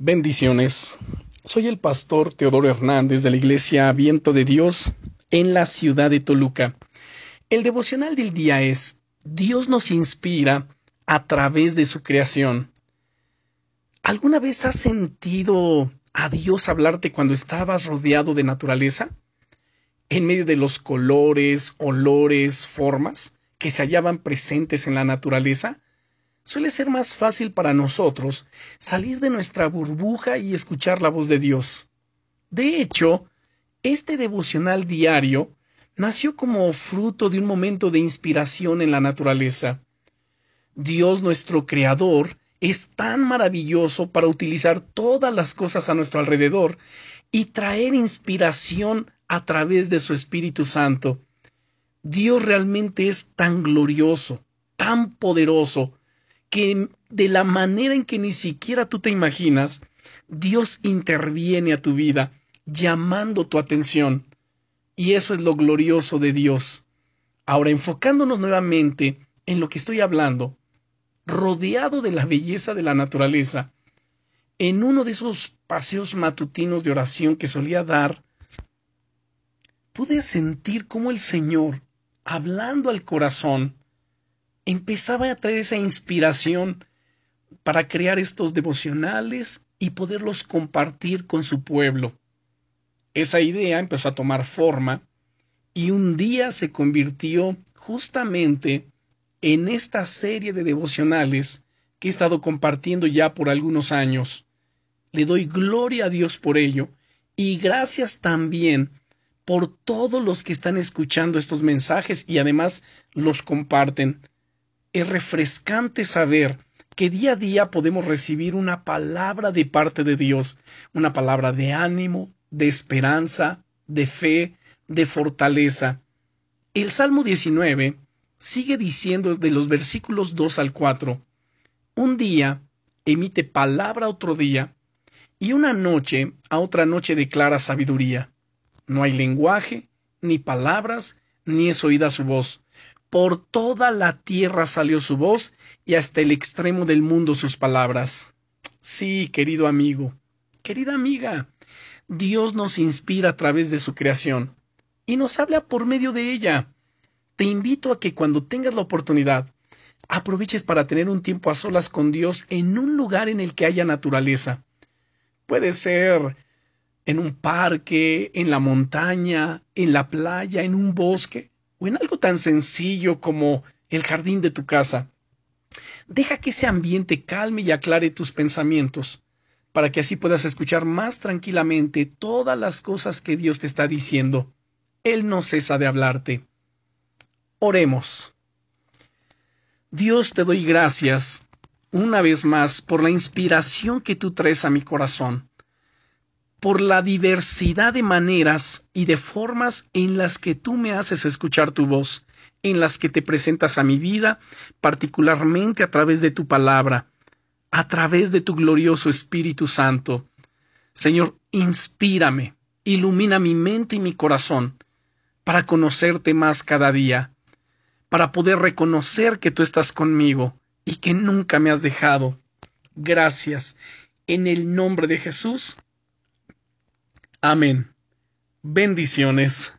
Bendiciones. Soy el pastor Teodoro Hernández de la Iglesia Viento de Dios en la ciudad de Toluca. El devocional del día es Dios nos inspira a través de su creación. ¿Alguna vez has sentido a Dios hablarte cuando estabas rodeado de naturaleza? En medio de los colores, olores, formas que se hallaban presentes en la naturaleza, suele ser más fácil para nosotros salir de nuestra burbuja y escuchar la voz de Dios. De hecho, este devocional diario nació como fruto de un momento de inspiración en la naturaleza. Dios nuestro Creador es tan maravilloso para utilizar todas las cosas a nuestro alrededor y traer inspiración a través de su Espíritu Santo. Dios realmente es tan glorioso, tan poderoso, que de la manera en que ni siquiera tú te imaginas, Dios interviene a tu vida, llamando tu atención. Y eso es lo glorioso de Dios. Ahora, enfocándonos nuevamente en lo que estoy hablando, rodeado de la belleza de la naturaleza, en uno de esos paseos matutinos de oración que solía dar, pude sentir cómo el Señor, hablando al corazón, empezaba a traer esa inspiración para crear estos devocionales y poderlos compartir con su pueblo. Esa idea empezó a tomar forma y un día se convirtió justamente en esta serie de devocionales que he estado compartiendo ya por algunos años. Le doy gloria a Dios por ello y gracias también por todos los que están escuchando estos mensajes y además los comparten es refrescante saber que día a día podemos recibir una palabra de parte de Dios, una palabra de ánimo, de esperanza, de fe, de fortaleza. El Salmo 19 sigue diciendo de los versículos 2 al 4, un día emite palabra a otro día, y una noche a otra noche declara sabiduría. No hay lenguaje, ni palabras, ni es oída su voz, por toda la tierra salió su voz y hasta el extremo del mundo sus palabras. Sí, querido amigo, querida amiga, Dios nos inspira a través de su creación y nos habla por medio de ella. Te invito a que cuando tengas la oportunidad, aproveches para tener un tiempo a solas con Dios en un lugar en el que haya naturaleza. Puede ser en un parque, en la montaña, en la playa, en un bosque o en algo tan sencillo como el jardín de tu casa. Deja que ese ambiente calme y aclare tus pensamientos, para que así puedas escuchar más tranquilamente todas las cosas que Dios te está diciendo. Él no cesa de hablarte. Oremos. Dios te doy gracias una vez más por la inspiración que tú traes a mi corazón por la diversidad de maneras y de formas en las que tú me haces escuchar tu voz, en las que te presentas a mi vida, particularmente a través de tu palabra, a través de tu glorioso Espíritu Santo. Señor, inspírame, ilumina mi mente y mi corazón para conocerte más cada día, para poder reconocer que tú estás conmigo y que nunca me has dejado. Gracias. En el nombre de Jesús. Amén. Bendiciones.